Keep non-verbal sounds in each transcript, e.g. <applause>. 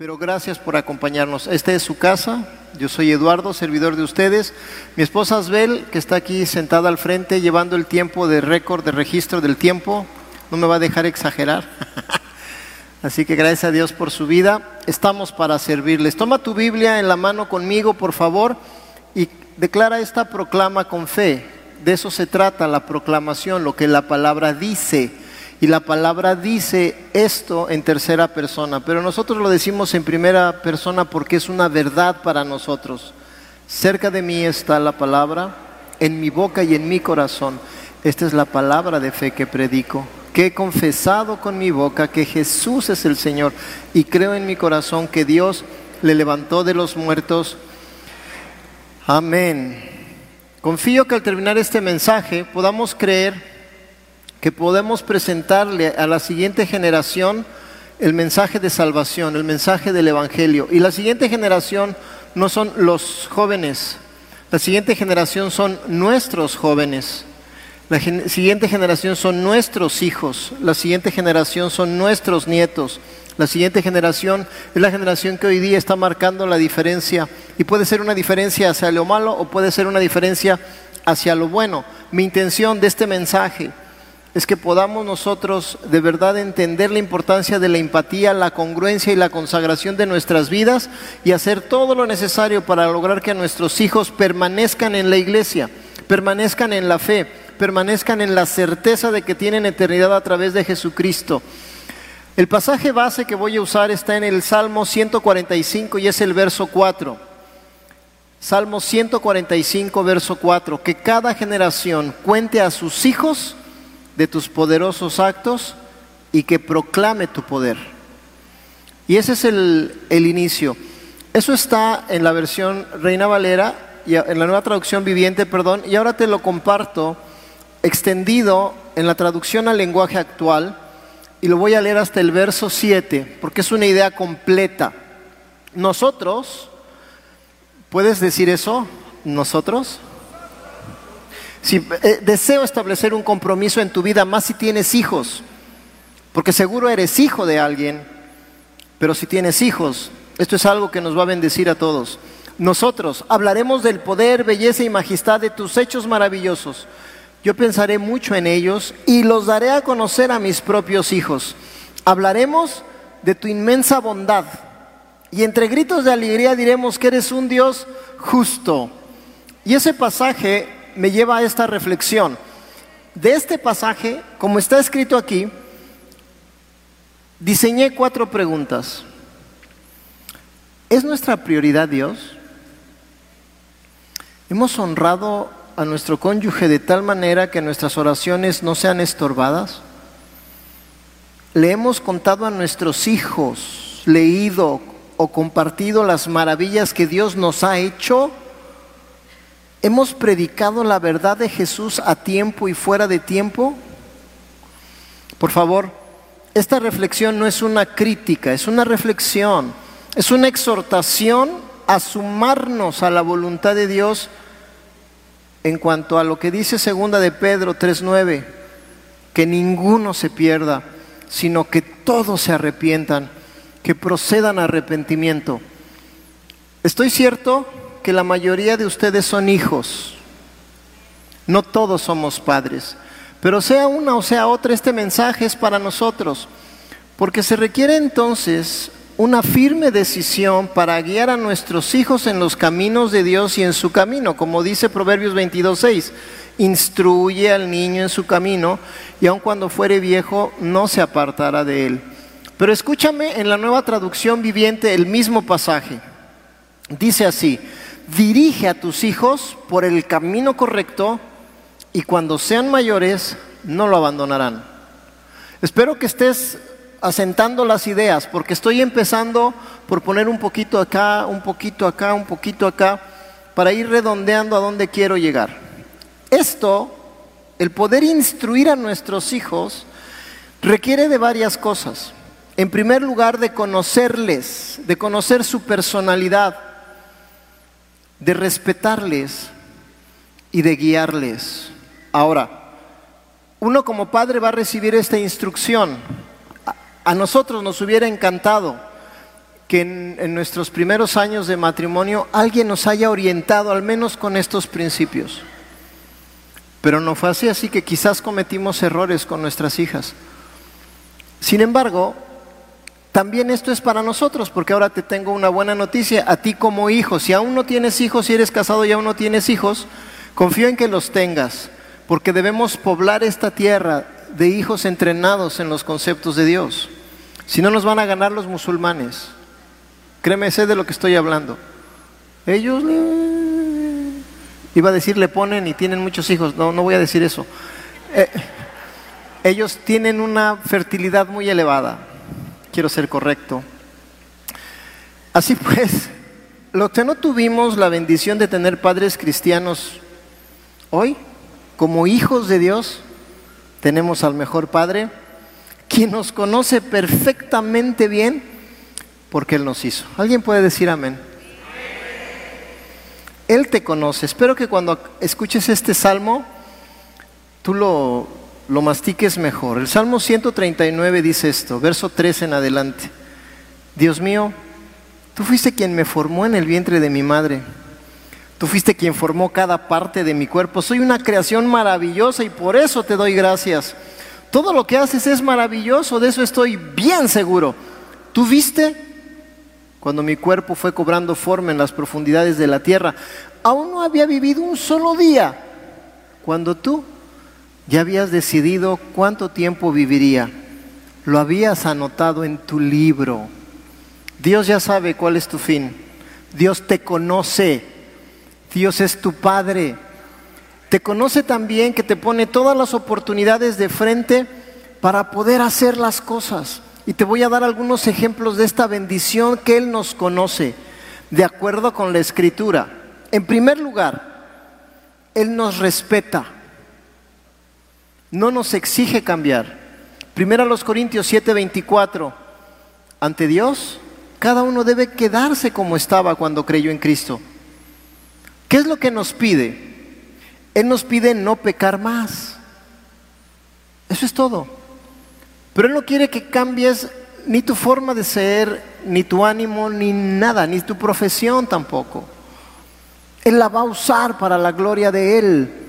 Pero gracias por acompañarnos. Esta es su casa. Yo soy Eduardo, servidor de ustedes. Mi esposa Asbel, que está aquí sentada al frente, llevando el tiempo de récord, de registro del tiempo. No me va a dejar exagerar. <laughs> Así que gracias a Dios por su vida. Estamos para servirles. Toma tu Biblia en la mano conmigo, por favor, y declara esta proclama con fe. De eso se trata la proclamación, lo que la palabra dice. Y la palabra dice esto en tercera persona, pero nosotros lo decimos en primera persona porque es una verdad para nosotros. Cerca de mí está la palabra, en mi boca y en mi corazón. Esta es la palabra de fe que predico, que he confesado con mi boca que Jesús es el Señor y creo en mi corazón que Dios le levantó de los muertos. Amén. Confío que al terminar este mensaje podamos creer que podemos presentarle a la siguiente generación el mensaje de salvación, el mensaje del Evangelio. Y la siguiente generación no son los jóvenes, la siguiente generación son nuestros jóvenes, la siguiente generación son nuestros hijos, la siguiente generación son nuestros nietos, la siguiente generación es la generación que hoy día está marcando la diferencia y puede ser una diferencia hacia lo malo o puede ser una diferencia hacia lo bueno. Mi intención de este mensaje es que podamos nosotros de verdad entender la importancia de la empatía, la congruencia y la consagración de nuestras vidas y hacer todo lo necesario para lograr que nuestros hijos permanezcan en la iglesia, permanezcan en la fe, permanezcan en la certeza de que tienen eternidad a través de Jesucristo. El pasaje base que voy a usar está en el Salmo 145 y es el verso 4. Salmo 145, verso 4, que cada generación cuente a sus hijos de tus poderosos actos y que proclame tu poder. Y ese es el, inicio. Eso está en la versión Reina Valera, y en la nueva traducción viviente, perdón, y ahora te lo comparto extendido en la traducción al lenguaje actual, y lo voy a leer hasta el verso 7, porque es una idea completa. Nosotros, ¿puedes decir eso? ¿Nosotros? Si eh, deseo establecer un compromiso en tu vida, más si tienes hijos, porque seguro eres hijo de alguien, pero si tienes hijos, esto es algo que nos va a bendecir a todos. Nosotros hablaremos del poder, belleza y majestad de tus hechos maravillosos. Yo pensaré mucho en ellos y los daré a conocer a mis propios hijos. Hablaremos de tu inmensa bondad y entre gritos de alegría diremos que eres un Dios justo. Y ese pasaje me lleva a esta reflexión. De este pasaje, como está escrito aquí, diseñé cuatro preguntas. ¿Es nuestra prioridad Dios? ¿Hemos honrado a nuestro cónyuge de tal manera que nuestras oraciones no sean estorbadas? ¿Le hemos contado a nuestros hijos, leído o compartido las maravillas que Dios nos ha hecho? ¿Hemos predicado la verdad de Jesús a tiempo y fuera de tiempo? Por favor, esta reflexión no es una crítica, es una reflexión, es una exhortación a sumarnos a la voluntad de Dios en cuanto a lo que dice segunda de Pedro 3:9, que ninguno se pierda, sino que todos se arrepientan, que procedan a arrepentimiento. ¿Estoy cierto? Que la mayoría de ustedes son hijos. No todos somos padres. Pero sea una o sea otra, este mensaje es para nosotros. Porque se requiere entonces una firme decisión para guiar a nuestros hijos en los caminos de Dios y en su camino, como dice Proverbios 22.6. Instruye al niño en su camino y aun cuando fuere viejo no se apartará de él. Pero escúchame en la nueva traducción viviente el mismo pasaje. Dice así, dirige a tus hijos por el camino correcto y cuando sean mayores no lo abandonarán. Espero que estés asentando las ideas porque estoy empezando por poner un poquito acá, un poquito acá, un poquito acá, para ir redondeando a dónde quiero llegar. Esto, el poder instruir a nuestros hijos, requiere de varias cosas. En primer lugar, de conocerles, de conocer su personalidad de respetarles y de guiarles. Ahora, uno como padre va a recibir esta instrucción. A nosotros nos hubiera encantado que en, nuestros primeros años de matrimonio alguien nos haya orientado al menos con estos principios. Pero no fue así, así que quizás cometimos errores con nuestras hijas. Sin embargo, también esto es para nosotros, porque ahora te tengo una buena noticia, a ti como hijo, si aún no tienes hijos, si eres casado y aún no tienes hijos, confío en que los tengas, porque debemos poblar esta tierra de hijos entrenados en los conceptos de Dios. Si no nos van a ganar los musulmanes. Créeme, sé de lo que estoy hablando. Ellos, iba a decir, le ponen y tienen muchos hijos. No, no voy a decir eso. Eh, ellos tienen una fertilidad muy elevada. Quiero ser correcto. Así pues, los que no tuvimos la bendición de tener padres cristianos hoy, como hijos de Dios, tenemos al mejor Padre, quien nos conoce perfectamente bien porque Él nos hizo. ¿Alguien puede decir amén? Él te conoce. Espero que cuando escuches este salmo, tú lo, lo mastiques mejor. El Salmo 139 dice esto, verso 3 en adelante. Dios mío, tú fuiste quien me formó en el vientre de mi madre. Tú fuiste quien formó cada parte de mi cuerpo. Soy una creación maravillosa y por eso te doy gracias. Todo lo que haces es maravilloso, de eso estoy bien seguro. ¿Tú viste cuando mi cuerpo fue cobrando forma en las profundidades de la tierra. Aún no había vivido un solo día cuando tú ya habías decidido cuánto tiempo viviría. Lo habías anotado en tu libro. Dios ya sabe cuál es tu fin. Dios te conoce. Dios es tu Padre. Te conoce también que te pone todas las oportunidades de frente para poder hacer las cosas. Y te voy a dar algunos ejemplos de esta bendición que Él nos conoce, de acuerdo con la escritura. En primer lugar, Él nos respeta, no nos exige cambiar. Primero a los Corintios 7:24, ante Dios, cada uno debe quedarse como estaba cuando creyó en Cristo. ¿Qué es lo que nos pide? Él nos pide no pecar más. Eso es todo. Pero Él no quiere que cambies ni tu forma de ser, ni tu ánimo, ni nada, ni tu profesión tampoco. Él la va a usar para la gloria de Él,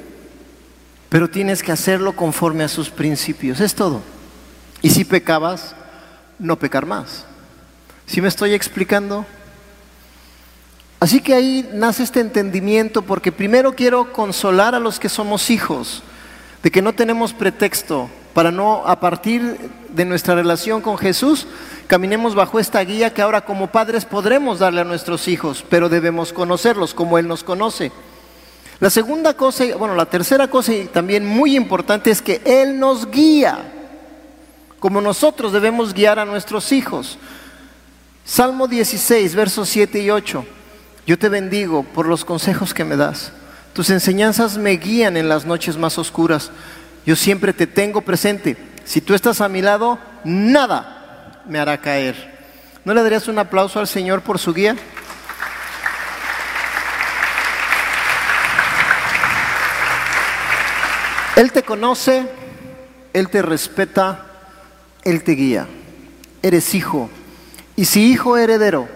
pero tienes que hacerlo conforme a sus principios, es todo. Y si pecabas, no pecar más. ¿Sí me estoy explicando? Así que ahí nace este entendimiento porque primero quiero consolar a los que somos hijos de que no tenemos pretexto para no, a partir de nuestra relación con Jesús, caminemos bajo esta guía que ahora como padres podremos darle a nuestros hijos, pero debemos conocerlos como Él nos conoce. La segunda cosa, bueno, la tercera cosa y también muy importante es que Él nos guía, como nosotros debemos guiar a nuestros hijos. Salmo 16, versos 7 y 8. Yo te bendigo por los consejos que me das. Tus enseñanzas me guían en las noches más oscuras. Yo siempre te tengo presente. Si tú estás a mi lado, nada me hará caer. ¿No le darías un aplauso al Señor por su guía? Él te conoce, Él te respeta, Él te guía. Eres hijo. Y si hijo heredero,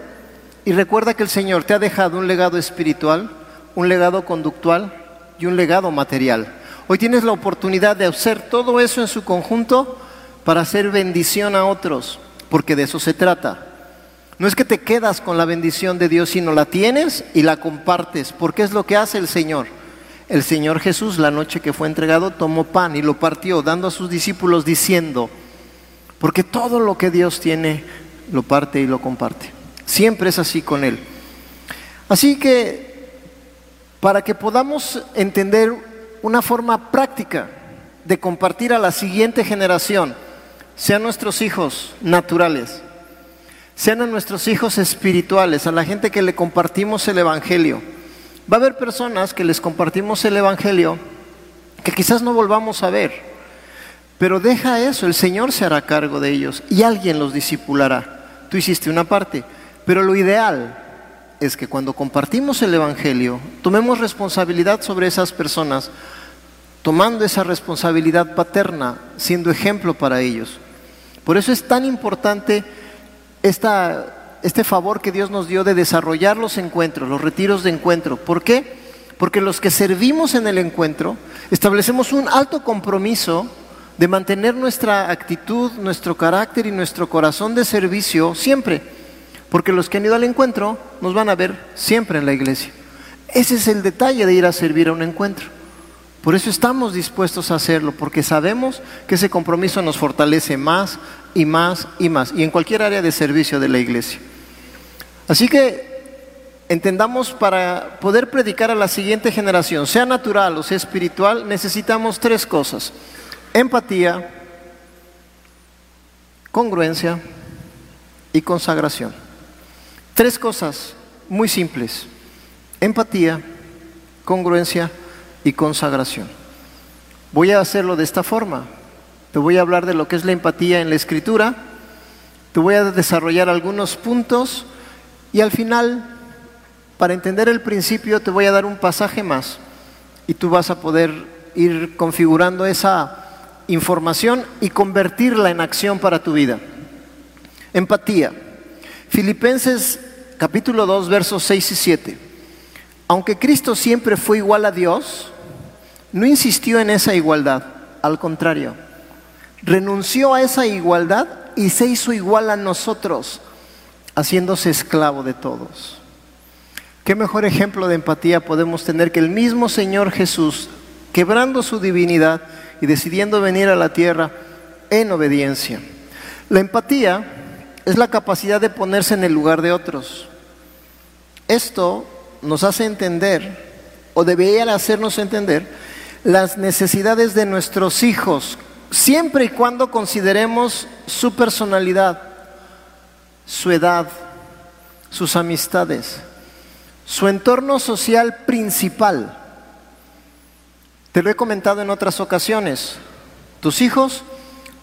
y recuerda que el Señor te ha dejado un legado espiritual, un legado conductual y un legado material. Hoy tienes la oportunidad de hacer todo eso en su conjunto para hacer bendición a otros, porque de eso se trata. No es que te quedas con la bendición de Dios, sino la tienes y la compartes, porque es lo que hace el Señor. El Señor Jesús, la noche que fue entregado, tomó pan y lo partió, dando a sus discípulos diciendo, porque todo lo que Dios tiene, lo parte y lo comparte. Siempre es así con Él. Así que, para que podamos entender una forma práctica de compartir a la siguiente generación, sean nuestros hijos naturales, sean a nuestros hijos espirituales, a la gente que le compartimos el Evangelio. Va a haber personas que les compartimos el Evangelio que quizás no volvamos a ver, pero deja eso, el Señor se hará cargo de ellos y alguien los disipulará. Tú hiciste una parte, pero lo ideal es que cuando compartimos el Evangelio, tomemos responsabilidad sobre esas personas, tomando esa responsabilidad paterna, siendo ejemplo para ellos. Por eso es tan importante esta, este favor que Dios nos dio de desarrollar los encuentros, los retiros de encuentro. ¿Por qué? Porque los que servimos en el encuentro establecemos un alto compromiso de mantener nuestra actitud, nuestro carácter y nuestro corazón de servicio siempre. Porque los que han ido al encuentro nos van a ver siempre en la iglesia. Ese es el detalle de ir a servir a un encuentro. Por eso estamos dispuestos a hacerlo, porque sabemos que ese compromiso nos fortalece más y más y más, y en cualquier área de servicio de la iglesia. Así que entendamos para poder predicar a la siguiente generación, sea natural o sea espiritual, necesitamos tres cosas. Empatía, congruencia y consagración. Tres cosas muy simples. Empatía, congruencia y consagración. Voy a hacerlo de esta forma. Te voy a hablar de lo que es la empatía en la escritura, te voy a desarrollar algunos puntos y al final para entender el principio te voy a dar un pasaje más y tú vas a poder ir configurando esa información y convertirla en acción para tu vida. Empatía. Filipenses capítulo 2 versos 6 y 7. Aunque Cristo siempre fue igual a Dios, no insistió en esa igualdad, al contrario, renunció a esa igualdad y se hizo igual a nosotros, haciéndose esclavo de todos. ¿Qué mejor ejemplo de empatía podemos tener que el mismo Señor Jesús, quebrando su divinidad y decidiendo venir a la tierra en obediencia? La empatía es la capacidad de ponerse en el lugar de otros. Esto nos hace entender, o debería hacernos entender, las necesidades de nuestros hijos, siempre y cuando consideremos su personalidad, su edad, sus amistades su entorno social principal. Te lo he comentado en otras ocasiones. Tus hijos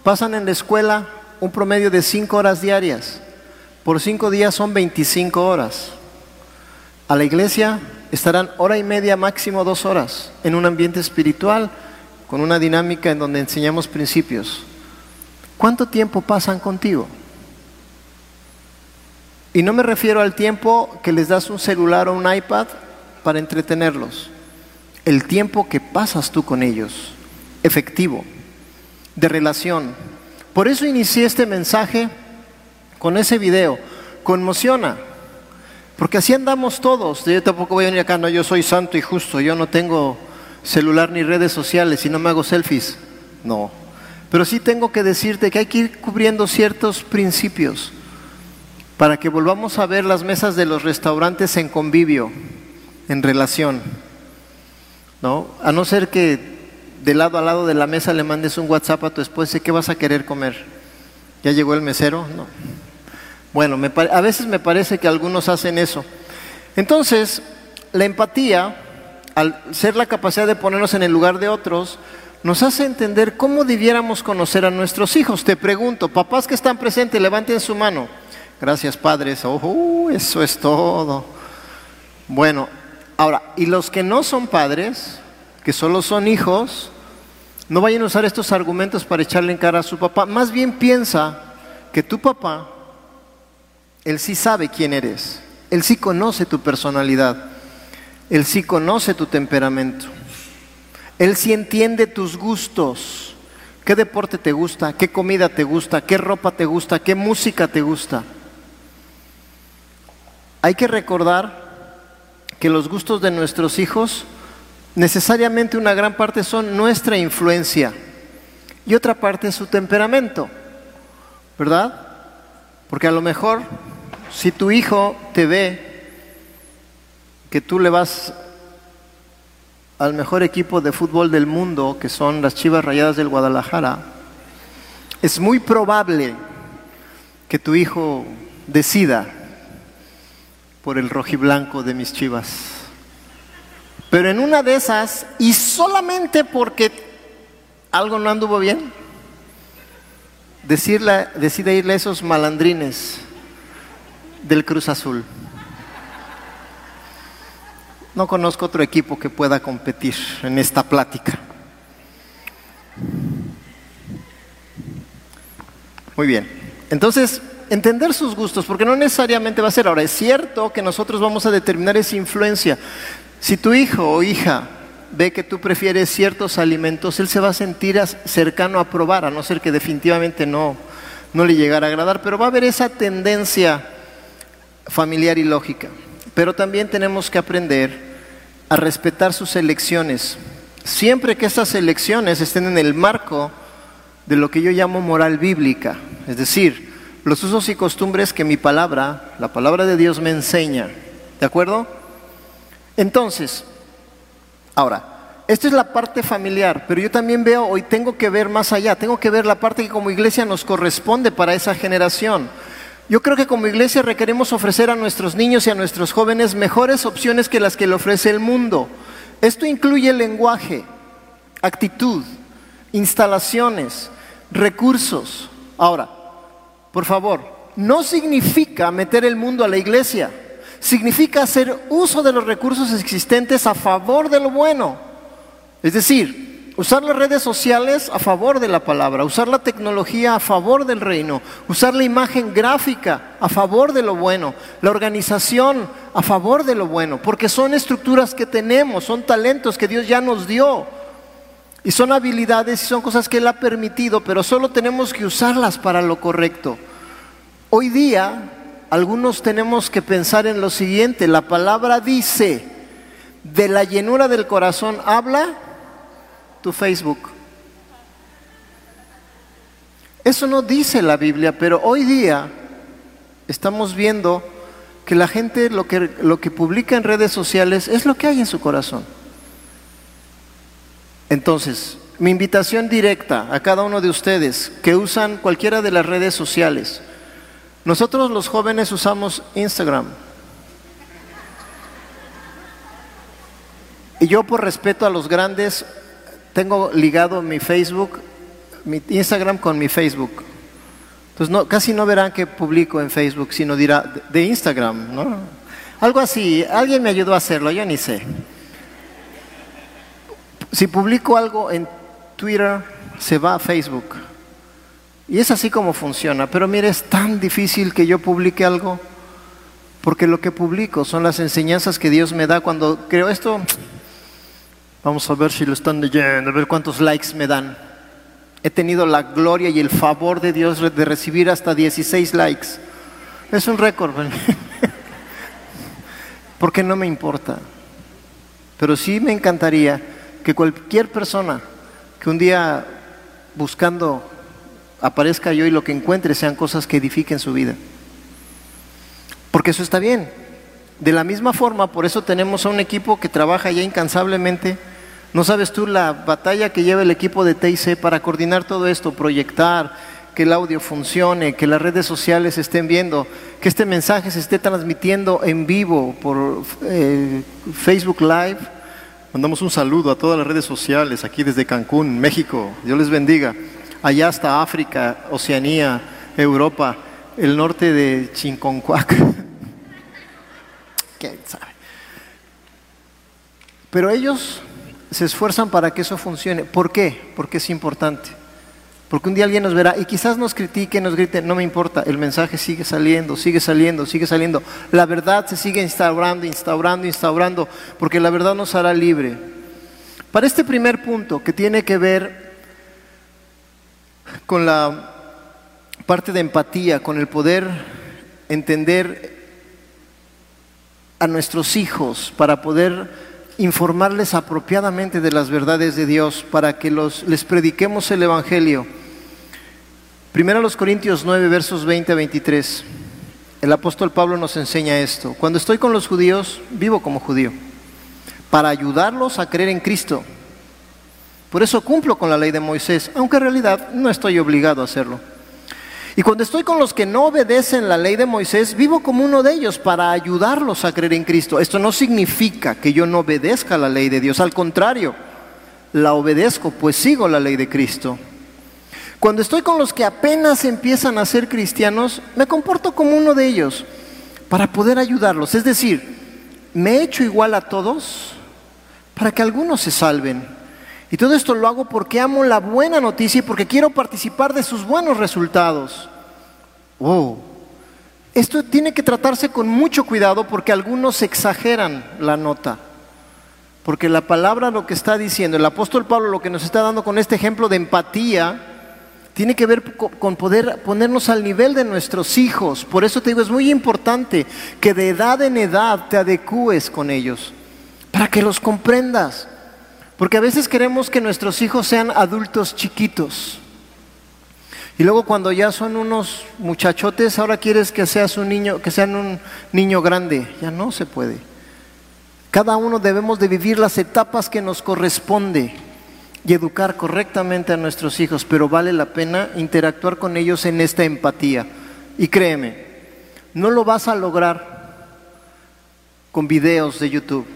pasan en la escuela un promedio de cinco horas diarias. Por cinco días son 25 horas. A la iglesia estarán hora y media, máximo dos horas, en un ambiente espiritual, con una dinámica en donde enseñamos principios. ¿Cuánto tiempo pasan contigo? Y no me refiero al tiempo que les das un celular o un iPad para entretenerlos. El tiempo que pasas tú con ellos, efectivo, de relación. Por eso inicié este mensaje con ese video. Conmociona. Porque así andamos todos. Yo tampoco voy a venir acá, no, yo soy santo y justo, yo no tengo celular ni redes sociales y no me hago selfies. No. Pero sí tengo que decirte que hay que ir cubriendo ciertos principios para que volvamos a ver las mesas de los restaurantes en convivio, en relación. ¿No? A no ser que de lado a lado de la mesa le mandes un WhatsApp a tu esposa, ¿qué vas a querer comer? ¿Ya llegó el mesero? No. Bueno, a veces me parece que algunos hacen eso. Entonces, la empatía, al ser la capacidad de ponernos en el lugar de otros, nos hace entender cómo debiéramos conocer a nuestros hijos. Te pregunto, papás que están presentes, levanten su mano. Gracias, padres. Oh, eso es todo. Bueno, ahora, y los que no son padres, que solo son hijos, no vayan a usar estos argumentos para echarle en cara a su papá. Más bien piensa que tu papá, él sí sabe quién eres. Él sí conoce tu personalidad. Él sí conoce tu temperamento. Él sí entiende tus gustos. ¿Qué deporte te gusta? ¿Qué comida te gusta? ¿Qué ropa te gusta? ¿Qué música te gusta? Hay que recordar que los gustos de nuestros hijos necesariamente una gran parte son nuestra influencia y otra parte es su temperamento, ¿verdad? Porque a lo mejor si tu hijo te ve que tú le vas al mejor equipo de fútbol del mundo, que son las Chivas Rayadas del Guadalajara, es muy probable que tu hijo decida por el rojiblanco de mis chivas. Pero en una de esas, y solamente porque algo no anduvo bien, decirle, decide irle a esos malandrines del Cruz Azul. No conozco otro equipo que pueda competir en esta plática. Muy bien. Entonces, entender sus gustos, porque no necesariamente va a ser. Ahora, es cierto que nosotros vamos a determinar esa influencia. Si tu hijo o hija ve que tú prefieres ciertos alimentos, él se va a sentir cercano a probar, a no ser que definitivamente no, no le llegara a agradar, pero va a haber esa tendencia familiar y lógica. Pero también tenemos que aprender a respetar sus elecciones, siempre que estas elecciones estén en el marco de lo que yo llamo moral bíblica, es decir, los usos y costumbres que mi palabra, la palabra de Dios me enseña. ¿De acuerdo? Entonces, ahora, esta es la parte familiar, pero yo también veo, hoy tengo que ver más allá, tengo que ver la parte que como iglesia nos corresponde para esa generación. Yo creo que como iglesia requerimos ofrecer a nuestros niños y a nuestros jóvenes mejores opciones que las que le ofrece el mundo. Esto incluye lenguaje, actitud, instalaciones, recursos. Ahora, por favor, no significa meter el mundo a la iglesia, significa hacer uso de los recursos existentes a favor de lo bueno. Es decir, Usar las redes sociales a favor de la palabra, usar la tecnología a favor del reino, usar la imagen gráfica a favor de lo bueno, la organización a favor de lo bueno, porque son estructuras que tenemos, son talentos que Dios ya nos dio y son habilidades y son cosas que Él ha permitido, pero solo tenemos que usarlas para lo correcto. Hoy día algunos tenemos que pensar en lo siguiente, la palabra dice, de la llenura del corazón habla tu Facebook. Eso no dice la Biblia, pero hoy día estamos viendo que la gente lo que, lo que publica en redes sociales es lo que hay en su corazón. Entonces, mi invitación directa a cada uno de ustedes que usan cualquiera de las redes sociales, nosotros los jóvenes usamos Instagram. Y yo por respeto a los grandes tengo ligado mi Facebook, mi Instagram con mi Facebook. Entonces no, casi no verán que publico en Facebook, sino dirá de Instagram, ¿no? Algo así, alguien me ayudó a hacerlo, yo ni sé. Si publico algo en Twitter, se va a Facebook. Y es así como funciona. Pero mire, es tan difícil que yo publique algo, porque lo que publico son las enseñanzas que Dios me da cuando creo esto, Vamos a ver si lo están leyendo, a ver cuántos likes me dan. He tenido la gloria y el favor de Dios de recibir hasta 16 likes. Es un récord. <laughs> Porque no me importa. Pero sí me encantaría que cualquier persona que un día buscando aparezca yo y lo que encuentre sean cosas que edifiquen su vida. Porque eso está bien. De la misma forma, por eso tenemos a un equipo que trabaja ya incansablemente no sabes tú la batalla que lleva el equipo de TIC para coordinar todo esto, proyectar, que el audio funcione, que las redes sociales estén viendo, que este mensaje se esté transmitiendo en vivo por eh, Facebook Live. Mandamos un saludo a todas las redes sociales aquí desde Cancún, México. Dios les bendiga. Allá hasta África, Oceanía, Europa, el norte de Chinconcuac. <laughs> ¿Quién sabe? Pero ellos se esfuerzan para que eso funcione. ¿Por qué? Porque es importante. Porque un día alguien nos verá y quizás nos critique, nos grite, no me importa, el mensaje sigue saliendo, sigue saliendo, sigue saliendo. La verdad se sigue instaurando, instaurando, instaurando, porque la verdad nos hará libre. Para este primer punto, que tiene que ver con la parte de empatía, con el poder entender a nuestros hijos para poder informarles apropiadamente de las verdades de Dios para que los, les prediquemos el Evangelio. Primero los Corintios 9, versos 20 a 23. El apóstol Pablo nos enseña esto. Cuando estoy con los judíos, vivo como judío, para ayudarlos a creer en Cristo. Por eso cumplo con la ley de Moisés, aunque en realidad no estoy obligado a hacerlo. Y cuando estoy con los que no obedecen la ley de Moisés, vivo como uno de ellos para ayudarlos a creer en Cristo. Esto no significa que yo no obedezca la ley de Dios, al contrario, la obedezco, pues sigo la ley de Cristo. Cuando estoy con los que apenas empiezan a ser cristianos, me comporto como uno de ellos para poder ayudarlos. Es decir, me he hecho igual a todos para que algunos se salven. Y todo esto lo hago porque amo la buena noticia y porque quiero participar de sus buenos resultados. Wow, Esto tiene que tratarse con mucho cuidado porque algunos exageran la nota. Porque la palabra lo que está diciendo, el apóstol Pablo lo que nos está dando con este ejemplo de empatía, tiene que ver con poder ponernos al nivel de nuestros hijos. Por eso te digo, es muy importante que de edad en edad te adecúes con ellos, para que los comprendas. Porque a veces queremos que nuestros hijos sean adultos chiquitos. Y luego cuando ya son unos muchachotes, ahora quieres que seas un niño, que sean un niño grande. Ya no se puede. Cada uno debemos de vivir las etapas que nos corresponde y educar correctamente a nuestros hijos, pero vale la pena interactuar con ellos en esta empatía. Y créeme, no lo vas a lograr con videos de YouTube.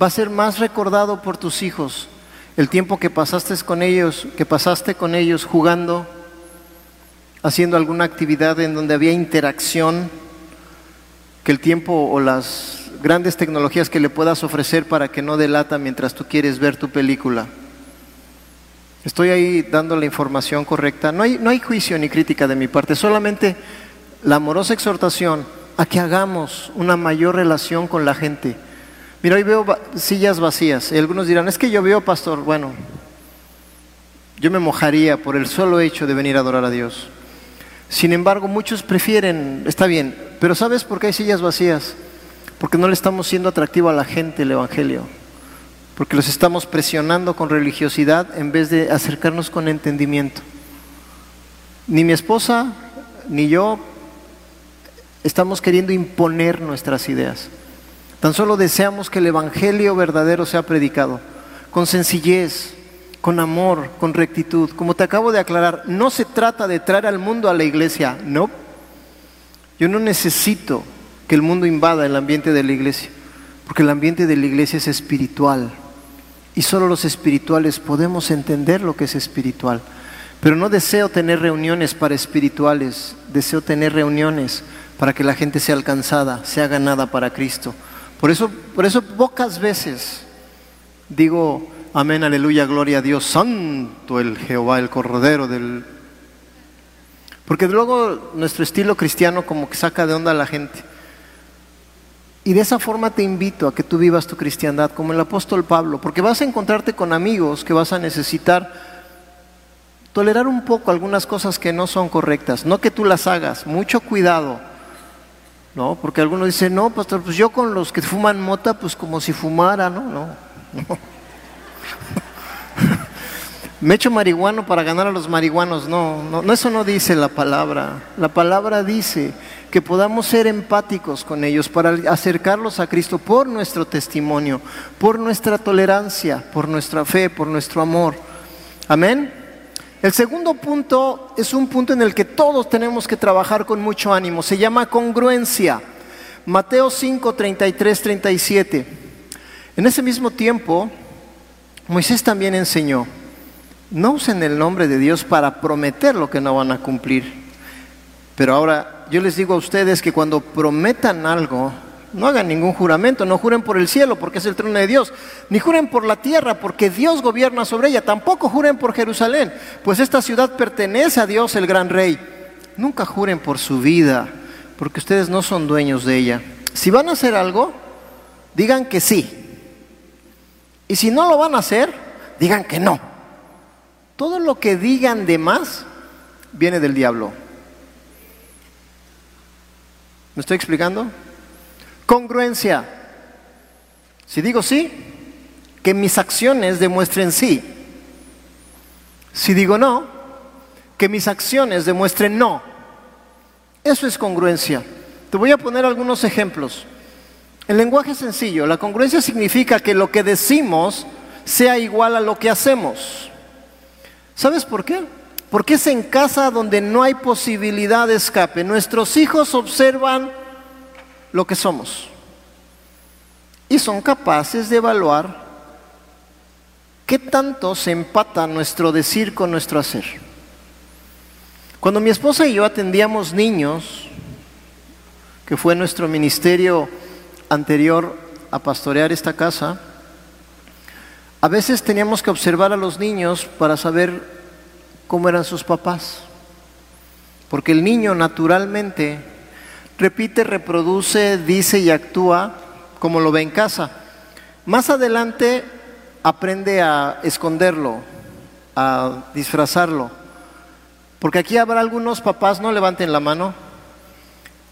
Va a ser más recordado por tus hijos el tiempo que pasaste con ellos, que pasaste con ellos jugando, haciendo alguna actividad en donde había interacción, que el tiempo o las grandes tecnologías que le puedas ofrecer para que no delata mientras tú quieres ver tu película. Estoy ahí dando la información correcta. No hay, no hay juicio ni crítica de mi parte, solamente la amorosa exhortación a que hagamos una mayor relación con la gente Mira, hoy veo sillas vacías y algunos dirán, es que yo veo, pastor, bueno, yo me mojaría por el solo hecho de venir a adorar a Dios. Sin embargo, muchos prefieren, está bien, pero ¿sabes por qué hay sillas vacías? Porque no le estamos siendo atractivo a la gente el Evangelio. Porque los estamos presionando con religiosidad en vez de acercarnos con entendimiento. Ni mi esposa ni yo estamos queriendo imponer nuestras ideas. Tan solo deseamos que el Evangelio verdadero sea predicado, con sencillez, con amor, con rectitud. Como te acabo de aclarar, no se trata de traer al mundo a la iglesia, no. Yo no necesito que el mundo invada el ambiente de la iglesia, porque el ambiente de la iglesia es espiritual. Y solo los espirituales podemos entender lo que es espiritual. Pero no deseo tener reuniones para espirituales, deseo tener reuniones para que la gente sea alcanzada, sea ganada para Cristo. Por eso, por eso pocas veces digo, amén, aleluya, gloria a Dios, santo el Jehová, el Cordero del... Porque luego nuestro estilo cristiano como que saca de onda a la gente. Y de esa forma te invito a que tú vivas tu cristiandad como el apóstol Pablo, porque vas a encontrarte con amigos que vas a necesitar tolerar un poco algunas cosas que no son correctas, no que tú las hagas, mucho cuidado ¿no? Porque algunos dicen, no, pastor, pues yo con los que fuman mota, pues como si fumara, ¿no? No, no. <laughs> Me echo marihuano para ganar a los marihuanos, no, no, no, eso no dice la palabra. La palabra dice que podamos ser empáticos con ellos para acercarlos a Cristo por nuestro testimonio, por nuestra tolerancia, por nuestra fe, por nuestro amor. Amén. El segundo punto es un punto en el que todos tenemos que trabajar con mucho ánimo. Se llama congruencia. Mateo 5, 33, 37. En ese mismo tiempo, Moisés también enseñó, no usen el nombre de Dios para prometer lo que no van a cumplir. Pero ahora yo les digo a ustedes que cuando prometan algo, no hagan ningún juramento, no juren por el cielo porque es el trono de Dios, ni juren por la tierra porque Dios gobierna sobre ella, tampoco juren por Jerusalén, pues esta ciudad pertenece a Dios el gran rey. Nunca juren por su vida, porque ustedes no son dueños de ella. Si van a hacer algo, digan que sí. Y si no lo van a hacer, digan que no. Todo lo que digan de más viene del diablo. ¿Me estoy explicando? Congruencia. Si digo sí, que mis acciones demuestren sí. Si digo no, que mis acciones demuestren no. Eso es congruencia. Te voy a poner algunos ejemplos. El lenguaje sencillo, la congruencia significa que lo que decimos sea igual a lo que hacemos. ¿Sabes por qué? Porque es en casa donde no hay posibilidad de escape. Nuestros hijos observan lo que somos. Y son capaces de evaluar qué tanto se empata nuestro decir con nuestro hacer. Cuando mi esposa y yo atendíamos niños, que fue nuestro ministerio anterior a pastorear esta casa, a veces teníamos que observar a los niños para saber cómo eran sus papás. Porque el niño naturalmente repite, reproduce, dice y actúa como lo ve en casa. Más adelante aprende a esconderlo, a disfrazarlo. Porque aquí habrá algunos papás, no levanten la mano,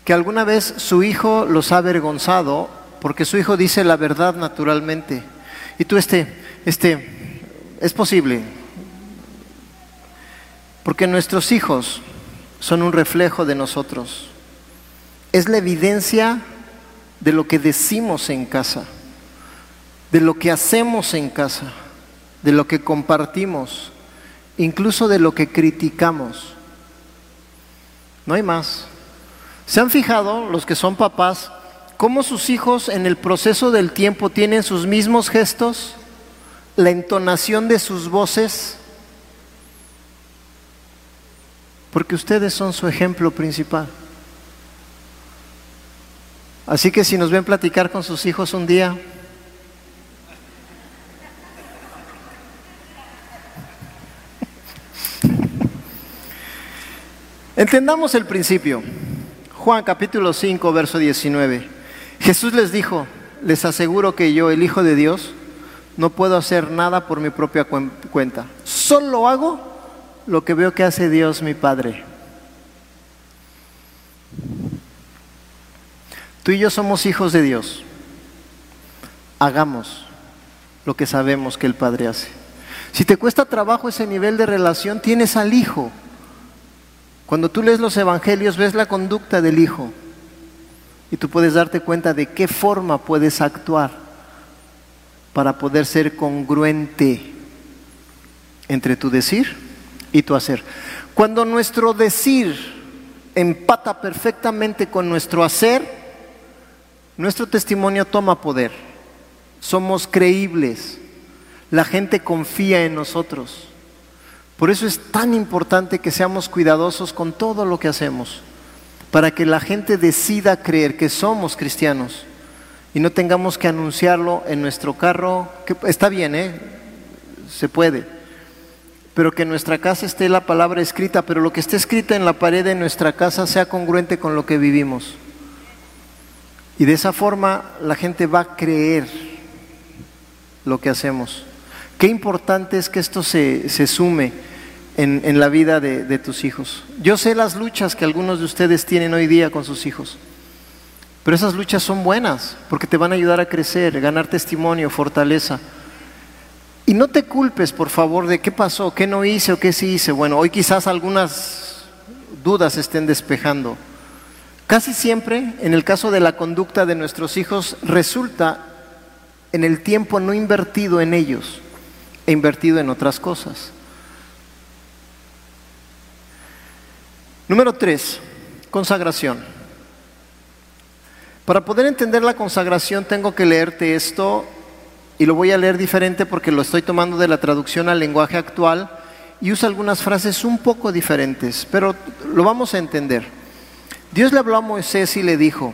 que alguna vez su hijo los ha avergonzado porque su hijo dice la verdad naturalmente. Y tú este, este, es posible. Porque nuestros hijos son un reflejo de nosotros. Es la evidencia de lo que decimos en casa, de lo que hacemos en casa, de lo que compartimos, incluso de lo que criticamos. No hay más. ¿Se han fijado los que son papás cómo sus hijos en el proceso del tiempo tienen sus mismos gestos, la entonación de sus voces? Porque ustedes son su ejemplo principal. Así que si nos ven platicar con sus hijos un día, Entendamos el principio. Juan capítulo 5, verso 19. Jesús les dijo, les aseguro que yo, el Hijo de Dios, no puedo hacer nada por mi propia cuenta. Solo hago lo que veo que hace Dios mi Padre. Tú y yo somos hijos de Dios. Hagamos lo que sabemos que el Padre hace. Si te cuesta trabajo ese nivel de relación, tienes al Hijo cuando tú lees los evangelios ves la conducta del Hijo y tú puedes darte cuenta de qué forma puedes actuar para poder ser congruente entre tu decir y tu hacer. Cuando nuestro decir empata perfectamente con nuestro hacer, nuestro testimonio toma poder. Somos creíbles. La gente confía en nosotros. Por eso es tan importante que seamos cuidadosos con todo lo que hacemos, para que la gente decida creer que somos cristianos y no tengamos que anunciarlo en nuestro carro, que está bien, ¿eh? se puede, pero que en nuestra casa esté la palabra escrita, pero lo que esté escrita en la pared de nuestra casa sea congruente con lo que vivimos. Y de esa forma la gente va a creer lo que hacemos. Qué importante es que esto se, se sume en, la vida de, de tus hijos. Yo sé las luchas que algunos de ustedes tienen hoy día con sus hijos, pero esas luchas son buenas porque te van a ayudar a crecer, ganar testimonio, fortaleza. Y no te culpes, por favor, de qué pasó, qué no hice o qué sí hice. Bueno, hoy quizás algunas dudas estén despejando. Casi siempre, en el caso de la conducta de nuestros hijos, resulta en el tiempo no invertido en ellos e invertido en otras cosas. Número tres, consagración. Para poder entender la consagración tengo que leerte esto y lo voy a leer diferente porque lo estoy tomando de la traducción al lenguaje actual y usa algunas frases un poco diferentes, pero lo vamos a entender. Dios le habló a Moisés y le dijo,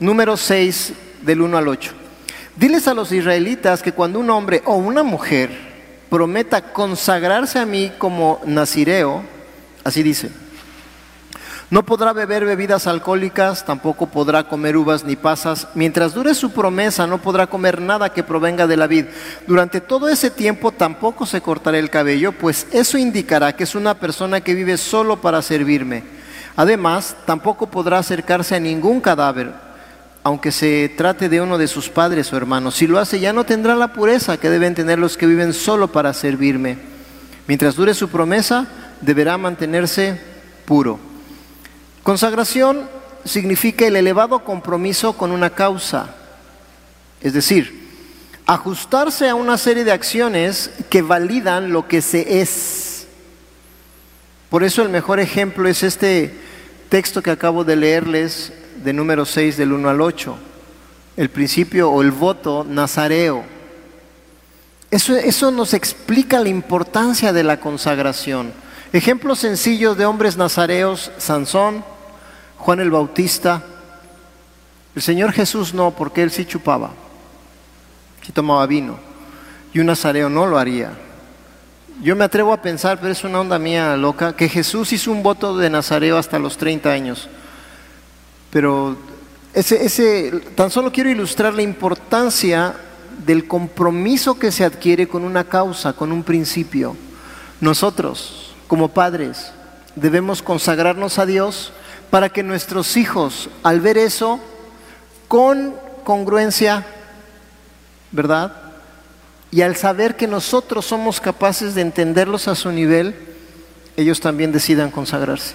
número 6 del 1 al 8, diles a los israelitas que cuando un hombre o una mujer prometa consagrarse a mí como nazireo, así dice, no podrá beber bebidas alcohólicas, tampoco podrá comer uvas ni pasas. Mientras dure su promesa, no podrá comer nada que provenga de la vid. Durante todo ese tiempo tampoco se cortará el cabello, pues eso indicará que es una persona que vive solo para servirme. Además, tampoco podrá acercarse a ningún cadáver, aunque se trate de uno de sus padres o hermanos. Si lo hace, ya no tendrá la pureza que deben tener los que viven solo para servirme. Mientras dure su promesa, deberá mantenerse puro. Consagración significa el elevado compromiso con una causa, es decir, ajustarse a una serie de acciones que validan lo que se es. Por eso el mejor ejemplo es este texto que acabo de leerles de número 6 del 1 al 8, el principio o el voto nazareo. Eso, eso nos explica la importancia de la consagración. Ejemplos sencillos de hombres nazareos, Sansón, Juan el Bautista. El Señor Jesús no, porque él sí chupaba, sí tomaba vino. Y un nazareo no lo haría. Yo me atrevo a pensar, pero es una onda mía loca, que Jesús hizo un voto de nazareo hasta los 30 años. Pero ese, ese, tan solo quiero ilustrar la importancia del compromiso que se adquiere con una causa, con un principio. Nosotros, como padres, debemos consagrarnos a Dios para que nuestros hijos, al ver eso, con congruencia, ¿verdad? Y al saber que nosotros somos capaces de entenderlos a su nivel, ellos también decidan consagrarse.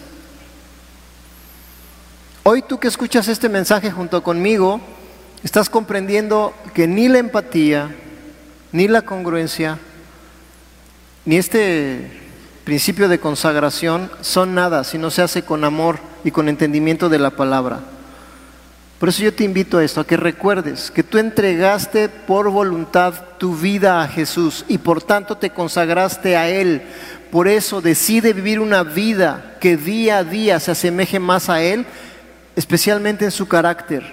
Hoy tú que escuchas este mensaje junto conmigo, estás comprendiendo que ni la empatía, ni la congruencia, ni este principio de consagración son nada si no se hace con amor y con entendimiento de la palabra. Por eso yo te invito a esto, a que recuerdes que tú entregaste por voluntad tu vida a Jesús y por tanto te consagraste a Él. Por eso decide vivir una vida que día a día se asemeje más a Él, especialmente en su carácter,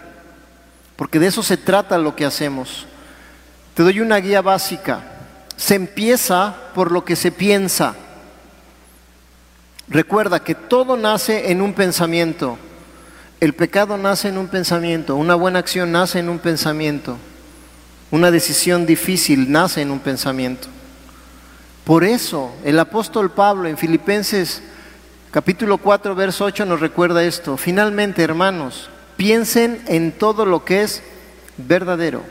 porque de eso se trata lo que hacemos. Te doy una guía básica. Se empieza por lo que se piensa. Recuerda que todo nace en un pensamiento. El pecado nace en un pensamiento, una buena acción nace en un pensamiento, una decisión difícil nace en un pensamiento. Por eso el apóstol Pablo en Filipenses capítulo 4, verso 8 nos recuerda esto. Finalmente, hermanos, piensen en todo lo que es verdadero,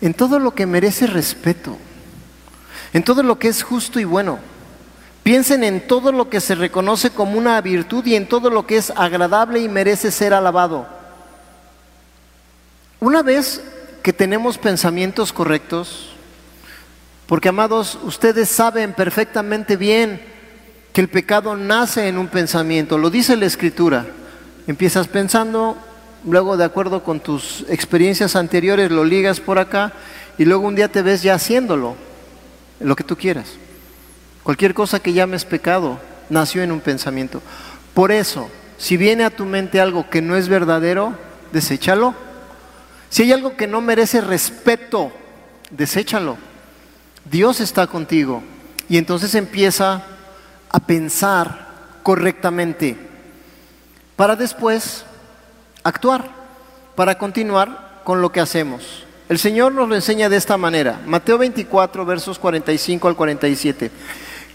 en todo lo que merece respeto, en todo lo que es justo y bueno Piensen en todo lo que se reconoce como una virtud y en todo lo que es agradable y merece ser alabado. Una vez que tenemos pensamientos correctos, porque amados, ustedes saben perfectamente bien que el pecado nace en un pensamiento, lo dice la escritura. Empiezas pensando, luego de acuerdo con tus experiencias anteriores lo ligas por acá y luego un día te ves ya haciéndolo, lo que tú quieras. Cualquier cosa que llames pecado nació en un pensamiento. Por eso, si viene a tu mente algo que no es verdadero, deséchalo. Si hay algo que no merece respeto, deséchalo. Dios está contigo. Y entonces empieza a pensar correctamente para después actuar, para continuar con lo que hacemos. El Señor nos lo enseña de esta manera. Mateo 24, versos 45 al 47.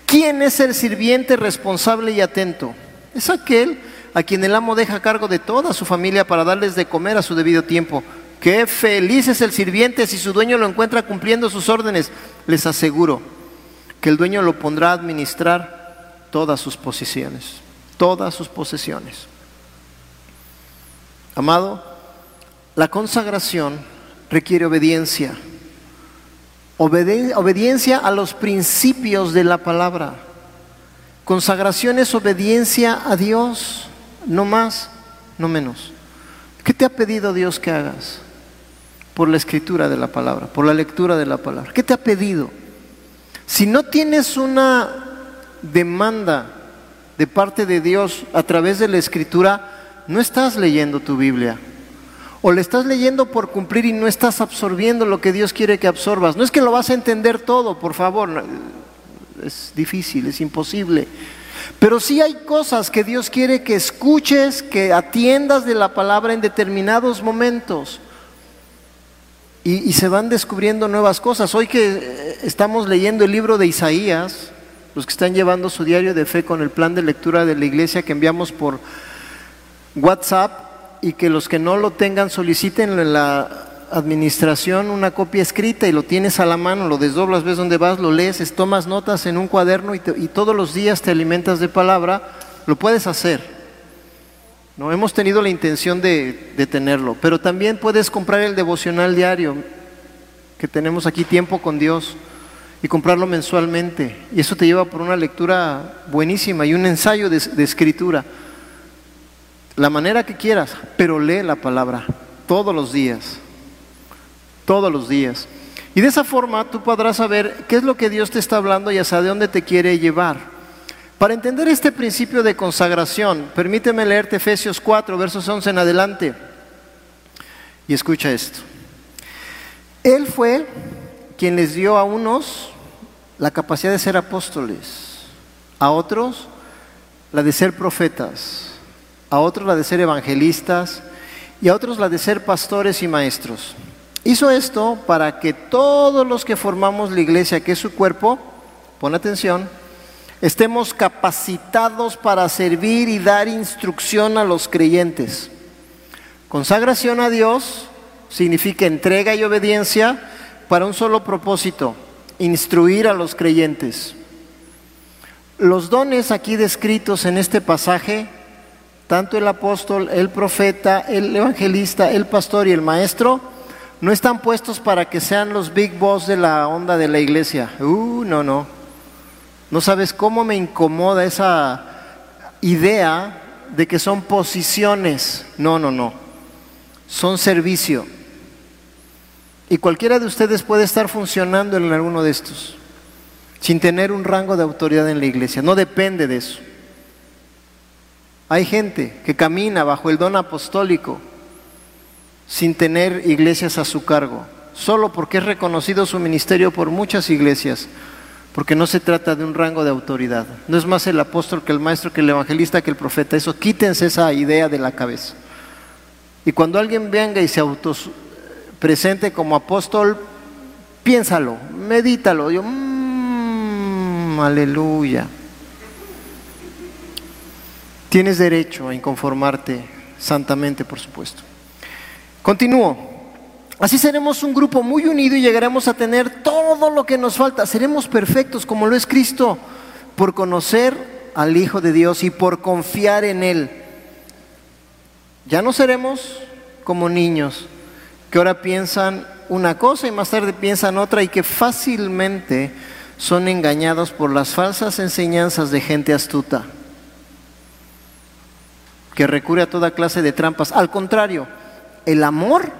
¿Quién es el sirviente responsable y atento? Es aquel a quien el amo deja cargo de toda su familia para darles de comer a su debido tiempo. Qué feliz es el sirviente si su dueño lo encuentra cumpliendo sus órdenes. Les aseguro que el dueño lo pondrá a administrar todas sus posiciones, todas sus posesiones. Amado, la consagración requiere obediencia obediencia a los principios de la palabra. Consagración es obediencia a Dios, no más, no menos. ¿Qué te ha pedido Dios que hagas? Por la escritura de la palabra, por la lectura de la palabra. ¿Qué te ha pedido? Si no tienes una demanda de parte de Dios a través de la escritura, no estás leyendo tu Biblia. O le estás leyendo por cumplir y no estás absorbiendo lo que Dios quiere que absorbas. No es que lo vas a entender todo, por favor. Es difícil, es imposible. Pero sí hay cosas que Dios quiere que escuches, que atiendas de la palabra en determinados momentos. Y, y, se van descubriendo nuevas cosas. Hoy que eh, estamos leyendo el libro de Isaías, los que están llevando su diario de fe con el plan de lectura de la iglesia que enviamos por WhatsApp, y que los que no lo tengan soliciten en la administración una copia escrita y lo tienes a la mano, lo desdoblas, ves dónde vas, lo lees, tomas notas en un cuaderno y, todos los días te alimentas de palabra, lo puedes hacer. No hemos tenido la intención de tenerlo, pero también puedes comprar el devocional diario que tenemos aquí tiempo con Dios y comprarlo mensualmente y eso te lleva por una lectura buenísima y un ensayo de escritura la manera que quieras, pero lee la palabra todos los días, todos los días. Y de esa forma tú podrás saber qué es lo que Dios te está hablando y hacia dónde te quiere llevar. Para entender este principio de consagración, permíteme leerte Efesios 4, versos 11 en adelante. Y escucha esto. Él fue quien les dio a unos la capacidad de ser apóstoles, a otros la de ser profetas a otros la de ser evangelistas y a otros la de ser pastores y maestros. Hizo esto para que todos los que formamos la iglesia, que es su cuerpo, pon atención, estemos capacitados para servir y dar instrucción a los creyentes. Consagración a Dios significa entrega y obediencia para un solo propósito, instruir a los creyentes. Los dones aquí descritos en este pasaje, tanto el apóstol, el profeta, el evangelista, el pastor y el maestro, no están puestos para que sean los big boss de la onda de la iglesia. Uh, no, no. No sabes cómo me incomoda esa idea de que son posiciones. No, no, no. Son servicio. Y cualquiera de ustedes puede estar funcionando en alguno de estos, sin tener un rango de autoridad en la iglesia. No depende de eso. Hay gente que camina bajo el don apostólico sin tener iglesias a su cargo, solo porque es reconocido su ministerio por muchas iglesias, porque no se trata de un rango de autoridad. No es más el apóstol que el maestro, que el evangelista, que el profeta. Eso, quítense esa idea de la cabeza. Y cuando alguien venga y se autos presente como apóstol, piénsalo, medítalo. Yo, mmm, aleluya. Tienes derecho a inconformarte santamente, por supuesto. Continúo. Así seremos un grupo muy unido y llegaremos a tener todo lo que nos falta. Seremos perfectos como lo es Cristo por conocer al Hijo de Dios y por confiar en Él. Ya no seremos como niños que ahora piensan una cosa y más tarde piensan otra y que fácilmente son engañados por las falsas enseñanzas de gente astuta que recurre a toda clase de trampas. Al contrario, el amor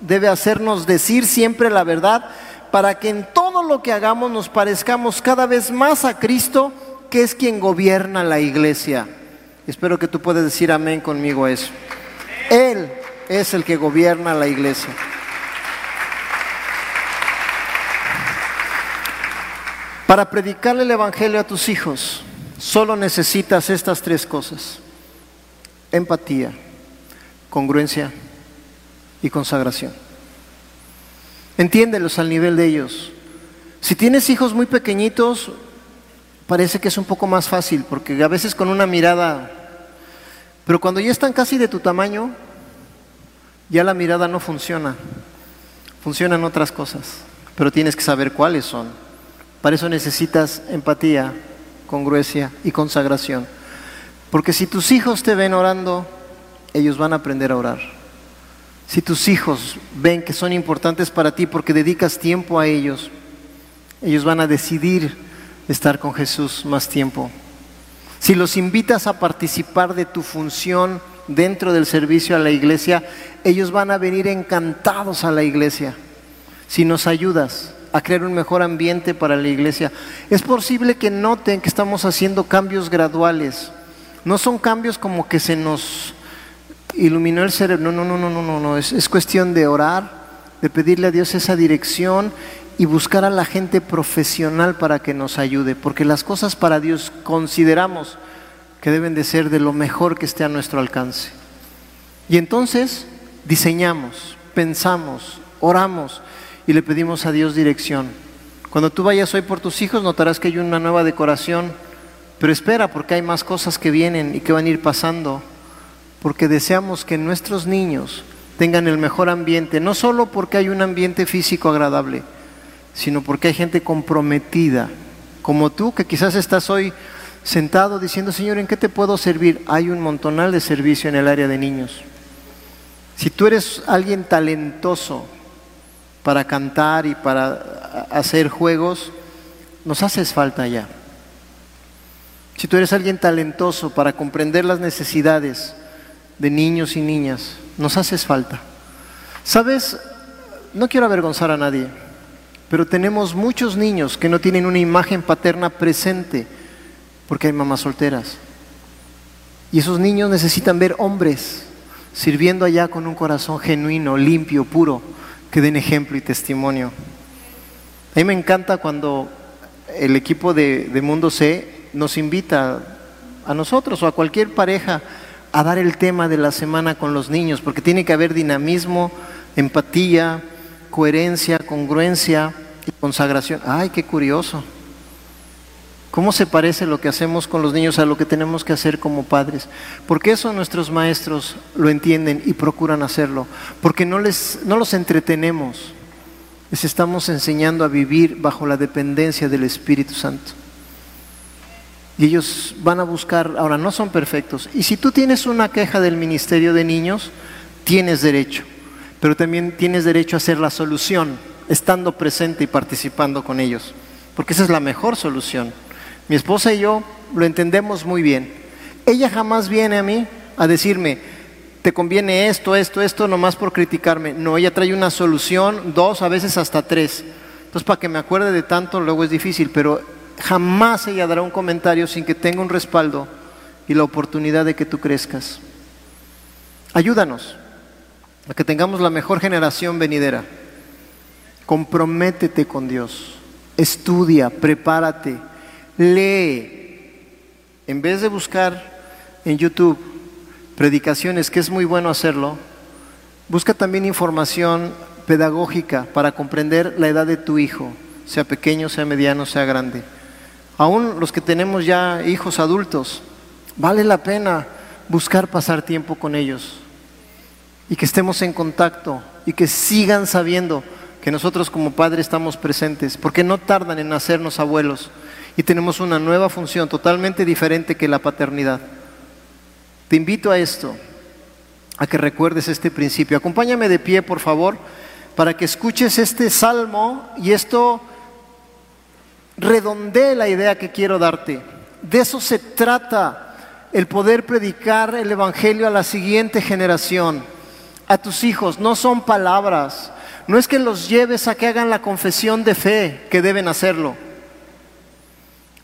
debe hacernos decir siempre la verdad para que en todo lo que hagamos nos parezcamos cada vez más a Cristo, que es quien gobierna la iglesia. Espero que tú puedas decir amén conmigo a eso. Él es el que gobierna la iglesia. Para predicarle el Evangelio a tus hijos, solo necesitas estas tres cosas. Empatía, congruencia y consagración. Entiéndelos al nivel de ellos. Si tienes hijos muy pequeñitos, parece que es un poco más fácil, porque a veces con una mirada, pero cuando ya están casi de tu tamaño, ya la mirada no funciona. Funcionan otras cosas, pero tienes que saber cuáles son. Para eso necesitas empatía, congruencia y consagración. Porque si tus hijos te ven orando, ellos van a aprender a orar. Si tus hijos ven que son importantes para ti porque dedicas tiempo a ellos, ellos van a decidir estar con Jesús más tiempo. Si los invitas a participar de tu función dentro del servicio a la iglesia, ellos van a venir encantados a la iglesia. Si nos ayudas a crear un mejor ambiente para la iglesia, es posible que noten que estamos haciendo cambios graduales. No son cambios como que se nos iluminó el cerebro. No, no, no, no, no, no. Es, es cuestión de orar, de pedirle a Dios esa dirección y buscar a la gente profesional para que nos ayude, porque las cosas para Dios consideramos que deben de ser de lo mejor que esté a nuestro alcance. Y entonces diseñamos, pensamos, oramos y le pedimos a Dios dirección. Cuando tú vayas hoy por tus hijos notarás que hay una nueva decoración, pero espera porque hay más cosas que vienen y que van a ir pasando porque deseamos que nuestros niños tengan el mejor ambiente, no solo porque hay un ambiente físico agradable, sino porque hay gente comprometida, como tú, que quizás estás hoy sentado diciendo, Señor, ¿en qué te puedo servir? Hay un montonal de servicio en el área de niños. Si tú eres alguien talentoso para cantar y para hacer juegos, nos haces falta ya. Si tú eres alguien talentoso para comprender las necesidades, de niños y niñas. Nos haces falta. Sabes, no quiero avergonzar a nadie, pero tenemos muchos niños que no tienen una imagen paterna presente porque hay mamás solteras. Y esos niños necesitan ver hombres sirviendo allá con un corazón genuino, limpio, puro, que den ejemplo y testimonio. A mí me encanta cuando el equipo de, Mundo C nos invita a nosotros o a cualquier pareja a dar el tema de la semana con los niños, porque tiene que haber dinamismo, empatía, coherencia, congruencia y consagración. Ay, qué curioso. ¿Cómo se parece lo que hacemos con los niños a lo que tenemos que hacer como padres? Porque eso nuestros maestros lo entienden y procuran hacerlo. Porque no, les, no los entretenemos. Les estamos enseñando a vivir bajo la dependencia del Espíritu Santo. Y ellos van a buscar, ahora no son perfectos. Y si tú tienes una queja del ministerio de niños, tienes derecho. Pero también tienes derecho a hacer la solución, estando presente y participando con ellos. Porque esa es la mejor solución. Mi esposa y yo lo entendemos muy bien. Ella jamás viene a mí a decirme, te conviene esto, esto, esto, nomás por criticarme. No, ella trae una solución, dos, a veces hasta tres. Entonces, para que me acuerde de tanto, luego es difícil, pero jamás ella dará un comentario sin que tenga un respaldo y la oportunidad de que tú crezcas. Ayúdanos a que tengamos la mejor generación venidera. Comprométete con Dios. Estudia, prepárate lee. En vez de buscar en YouTube predicaciones, que es muy bueno hacerlo, busca también información pedagógica para comprender la edad de tu hijo, sea pequeño, sea mediano, sea grande. Aún los que tenemos ya hijos adultos, vale la pena buscar pasar tiempo con ellos y que estemos en contacto y que sigan sabiendo que nosotros como padres estamos presentes, porque no tardan en hacernos abuelos y tenemos una nueva función totalmente diferente que la paternidad. Te invito a esto, a que recuerdes este principio. Acompáñame de pie, por favor, para que escuches este salmo y esto redondee la idea que quiero darte. De eso se trata el poder predicar el Evangelio a la siguiente generación, a tus hijos. No son palabras, no es que los lleves a que hagan la confesión de fe, que deben hacerlo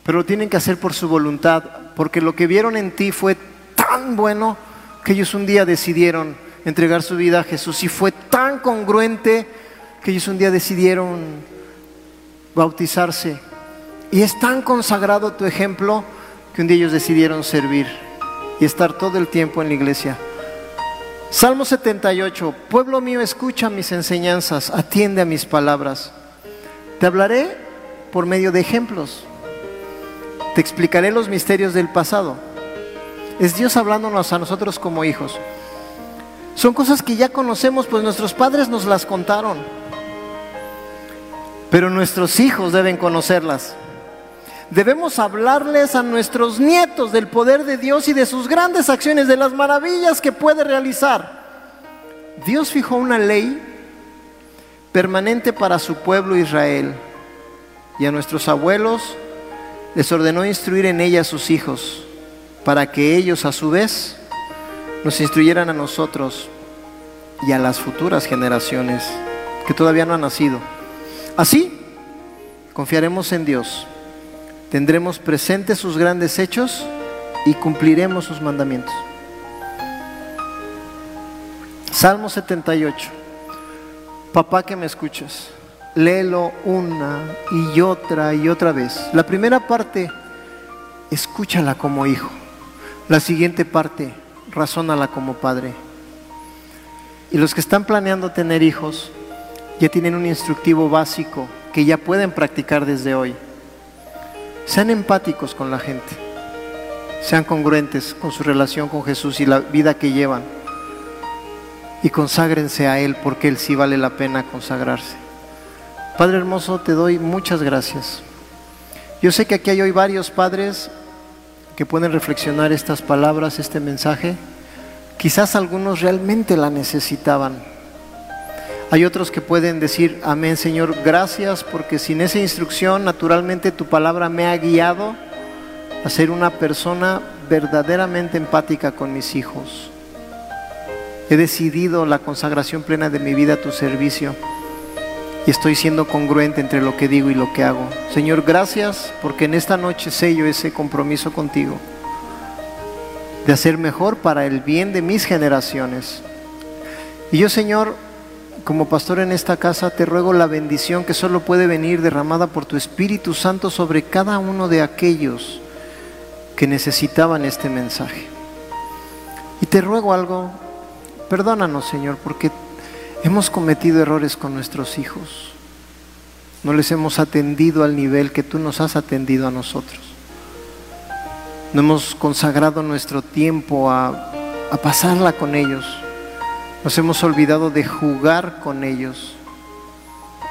pero lo tienen que hacer por su voluntad, porque lo que vieron en ti fue tan bueno que ellos un día decidieron entregar su vida a Jesús y fue tan congruente que ellos un día decidieron bautizarse. Y es tan consagrado tu ejemplo que un día ellos decidieron servir y estar todo el tiempo en la iglesia. Salmo 78, pueblo mío, escucha mis enseñanzas, atiende a mis palabras. Te hablaré por medio de ejemplos. Te explicaré los misterios del pasado. Es Dios hablándonos a nosotros como hijos. Son cosas que ya conocemos, pues nuestros padres nos las contaron. Pero nuestros hijos deben conocerlas. Debemos hablarles a nuestros nietos del poder de Dios y de sus grandes acciones, de las maravillas que puede realizar. Dios fijó una ley permanente para su pueblo Israel y a nuestros abuelos les ordenó instruir en ella a sus hijos, para que ellos a su vez nos instruyeran a nosotros y a las futuras generaciones que todavía no han nacido. Así, confiaremos en Dios, tendremos presentes sus grandes hechos y cumpliremos sus mandamientos. Salmo 78. Papá que me escuchas léelo una y otra y otra vez. La primera parte, escúchala como hijo. La siguiente parte, razónala como padre. Y los que están planeando tener hijos, ya tienen un instructivo básico que ya pueden practicar desde hoy. Sean empáticos con la gente. Sean congruentes con su relación con Jesús y la vida que llevan. Y conságrense a Él porque Él sí vale la pena consagrarse. Padre hermoso, te doy muchas gracias. Yo sé que aquí hay hoy varios padres que pueden reflexionar estas palabras, este mensaje. Quizás algunos realmente la necesitaban. Hay otros que pueden decir, amén Señor, gracias porque sin esa instrucción naturalmente tu palabra me ha guiado a ser una persona verdaderamente empática con mis hijos. He decidido la consagración plena de mi vida a tu servicio y estoy siendo congruente entre lo que digo y lo que hago. Señor, gracias porque en esta noche sello ese compromiso contigo de hacer mejor para el bien de mis generaciones. Y yo, Señor, como pastor en esta casa, te ruego la bendición que solo puede venir derramada por tu Espíritu Santo sobre cada uno de aquellos que necesitaban este mensaje. Y te ruego algo, perdónanos Señor, porque hemos cometido errores con nuestros hijos. No les hemos atendido al nivel que tú nos has atendido a nosotros. No hemos consagrado nuestro tiempo a, a pasarla con ellos. Nos hemos olvidado de jugar con ellos.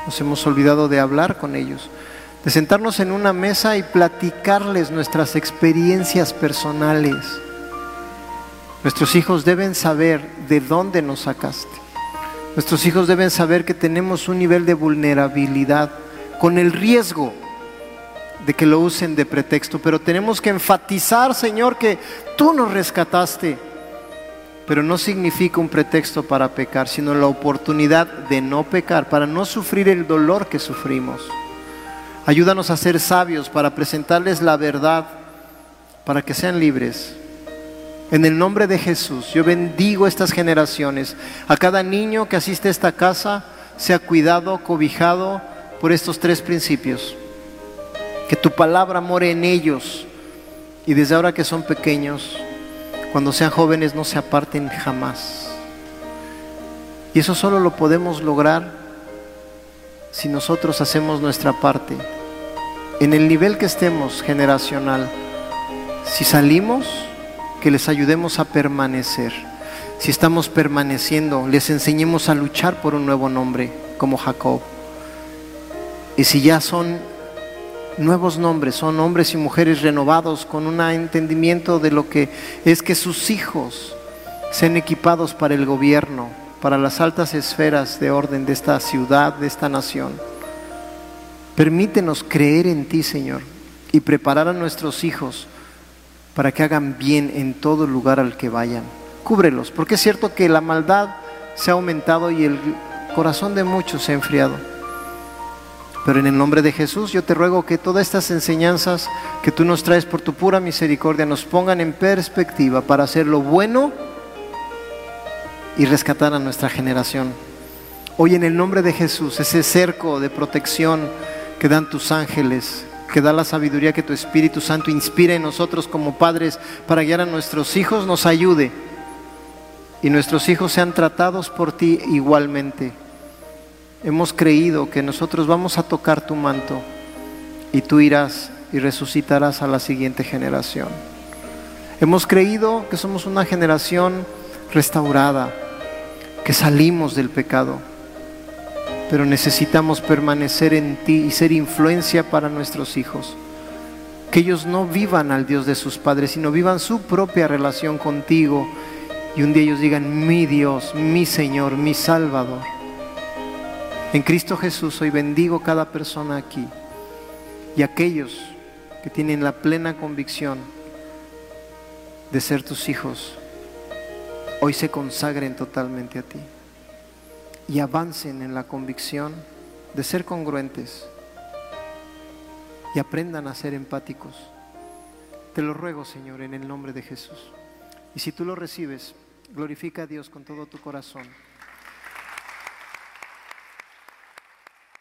Nos hemos olvidado de hablar con ellos. De sentarnos en una mesa y platicarles nuestras experiencias personales. Nuestros hijos deben saber de dónde nos sacaste. Nuestros hijos deben saber que tenemos un nivel de vulnerabilidad con el riesgo de que lo usen de pretexto, pero tenemos que enfatizar, Señor, que tú nos rescataste, pero no significa un pretexto para pecar, sino la oportunidad de no pecar, para no sufrir el dolor que sufrimos. Ayúdanos a ser sabios para presentarles la verdad, para que sean libres. En el nombre de Jesús, yo bendigo estas generaciones. A cada niño que asiste a esta casa, sea cuidado, cobijado por estos tres principios. Que tu palabra more en ellos y desde ahora que son pequeños, cuando sean jóvenes no se aparten jamás. Y eso solo lo podemos lograr si nosotros hacemos nuestra parte, en el nivel que estemos generacional, si salimos, que les ayudemos a permanecer. Si estamos permaneciendo, les enseñemos a luchar por un nuevo nombre, como Jacob. Y si ya son nuevos nombres, son hombres y mujeres renovados con un entendimiento de lo que es que sus hijos sean equipados para el gobierno, para las altas esferas de orden de esta ciudad, de esta nación. Permítenos creer en ti, Señor, y preparar a nuestros hijos para que hagan bien en todo lugar al que vayan. Cúbrelos, porque es cierto que la maldad se ha aumentado y el corazón de muchos se ha enfriado. Pero en el nombre de Jesús yo te ruego que todas estas enseñanzas que tú nos traes por tu pura misericordia nos pongan en perspectiva para hacer lo bueno y rescatar a nuestra generación. Hoy en el nombre de Jesús, ese cerco de protección que dan tus ángeles, que da la sabiduría que tu Espíritu Santo inspira en nosotros como padres para guiar a nuestros hijos, nos ayude y nuestros hijos sean tratados por ti igualmente. Hemos creído que nosotros vamos a tocar tu manto y tú irás y resucitarás a la siguiente generación. Hemos creído que somos una generación restaurada, que salimos del pecado, pero necesitamos permanecer en ti y ser influencia para nuestros hijos. Que ellos no vivan al Dios de sus padres, sino vivan su propia relación contigo y un día ellos digan, mi Dios, mi Señor, mi Salvador. En Cristo Jesús hoy bendigo cada persona aquí y aquellos que tienen la plena convicción de ser tus hijos hoy se consagren totalmente a ti y avancen en la convicción de ser congruentes y aprendan a ser empáticos. Te lo ruego, Señor, en el nombre de Jesús. Y si tú lo recibes, glorifica a Dios con todo tu corazón.